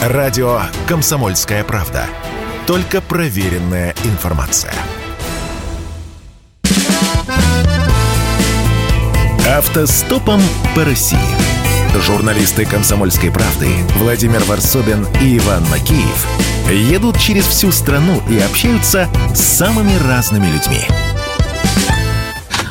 Радио «Комсомольская правда». Только проверенная информация. Автостопом по России. Журналисты «Комсомольской правды» Владимир Варсобин и Иван Макеев едут через всю страну и общаются с самыми разными людьми –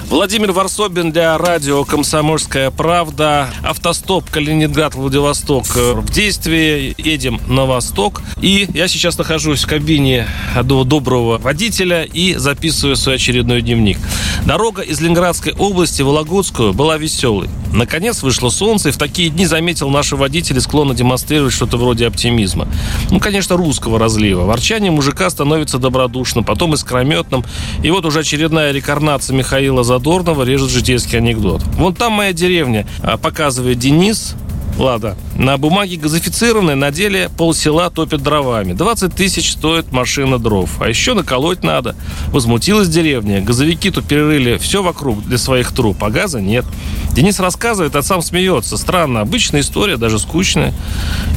Владимир Варсобин для радио «Комсомольская правда». Автостоп Калининград-Владивосток в действии. Едем на восток. И я сейчас нахожусь в кабине одного доброго водителя и записываю свой очередной дневник. Дорога из Ленинградской области в Вологодскую была веселой. Наконец вышло солнце, и в такие дни заметил наши водители склонны демонстрировать что-то вроде оптимизма. Ну, конечно, русского разлива. Ворчание мужика становится добродушным, потом искрометным. И вот уже очередная рекарнация Михаила за Задорнова режет житейский анекдот. Вон там моя деревня, а, показывает Денис, Лада. На бумаге газифицированной, на деле полсела топят дровами. 20 тысяч стоит машина дров. А еще наколоть надо. Возмутилась деревня. Газовики тут перерыли все вокруг для своих труб, а газа нет. Денис рассказывает, а сам смеется. Странно, обычная история, даже скучная.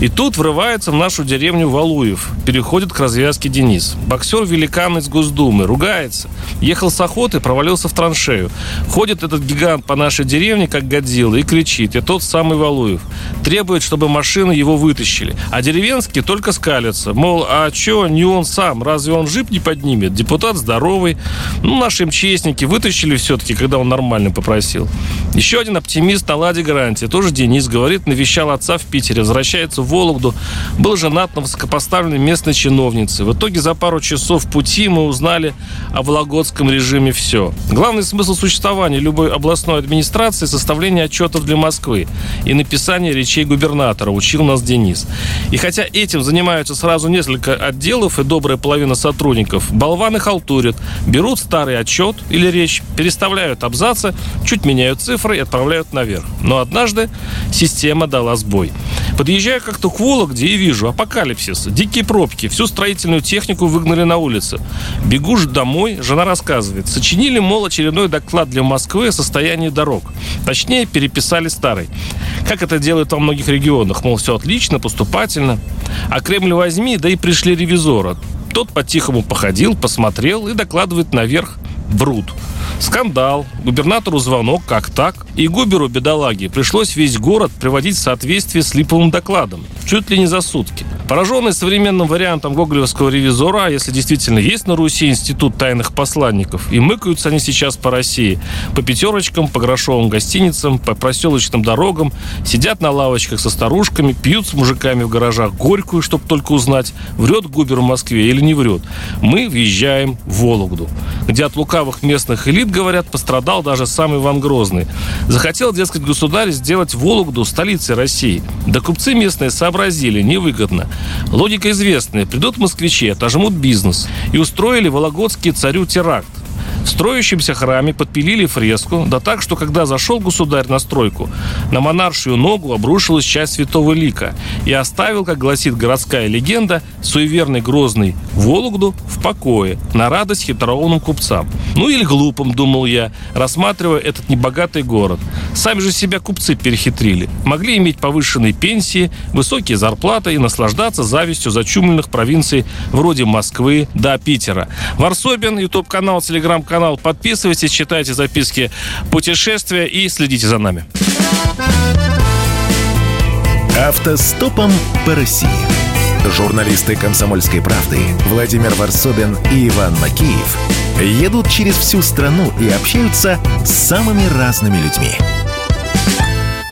И тут врывается в нашу деревню Валуев. Переходит к развязке Денис. Боксер-великан из Госдумы. Ругается. Ехал с охоты, провалился в траншею. Ходит этот гигант по нашей деревне, как Годзилла, и кричит. Я тот самый Валуев требует, чтобы машины его вытащили. А деревенские только скалятся. Мол, а чё, не он сам? Разве он жип не поднимет? Депутат здоровый. Ну, наши МЧСники вытащили все-таки, когда он нормально попросил. Еще один оптимист на ладе гарантии. Тоже Денис говорит, навещал отца в Питере, возвращается в Вологду. Был женат на высокопоставленной местной чиновнице. В итоге за пару часов пути мы узнали о вологодском режиме все. Главный смысл существования любой областной администрации – составление отчетов для Москвы и написание речей губернатора, учил нас Денис. И хотя этим занимаются сразу несколько отделов и добрая половина сотрудников, болваны халтурят, берут старый отчет или речь, переставляют абзацы, чуть меняют цифры и отправляют наверх. Но однажды система дала сбой. Подъезжаю как-то к Вологде и вижу апокалипсис, дикие пробки, всю строительную технику выгнали на улицы. Бегу же домой, жена рассказывает. Сочинили, мол, очередной доклад для Москвы о состоянии дорог. Точнее, переписали старый. Как это делают во многих регионах. Мол, все отлично, поступательно. А Кремль возьми, да и пришли ревизора. Тот по-тихому походил, посмотрел и докладывает наверх бруд. Скандал, губернатору звонок, как так? И Губеру, бедолаге, пришлось весь город приводить в соответствие с липовым докладом. Чуть ли не за сутки. Пораженный современным вариантом гоголевского ревизора, а если действительно есть на Руси институт тайных посланников, и мыкаются они сейчас по России, по пятерочкам, по грошовым гостиницам, по проселочным дорогам, сидят на лавочках со старушками, пьют с мужиками в гаражах горькую, чтобы только узнать, врет Губер в Москве или не врет. Мы въезжаем в Вологду, где от лукавых местных элит, говорят, пострадал даже сам Иван Грозный. Захотел, дескать, государь сделать Вологду столицей России. Да купцы местные сообразили, невыгодно. Логика известная. Придут москвичи, отожмут бизнес. И устроили вологодский царю теракт. В строящемся храме подпилили фреску, да так, что когда зашел государь на стройку, на монаршую ногу обрушилась часть святого лика и оставил, как гласит городская легенда, суеверный Грозный Вологду в покое, на радость хитроумным купцам. Ну или глупым, думал я, рассматривая этот небогатый город. Сами же себя купцы перехитрили. Могли иметь повышенные пенсии, высокие зарплаты и наслаждаться завистью зачумленных провинций вроде Москвы до Питера. Варсобин, YouTube-канал, телеграм-канал канал, подписывайтесь, читайте записки путешествия и следите за нами. Автостопом по России. Журналисты «Комсомольской правды» Владимир Варсобин и Иван Макеев едут через всю страну и общаются с самыми разными людьми.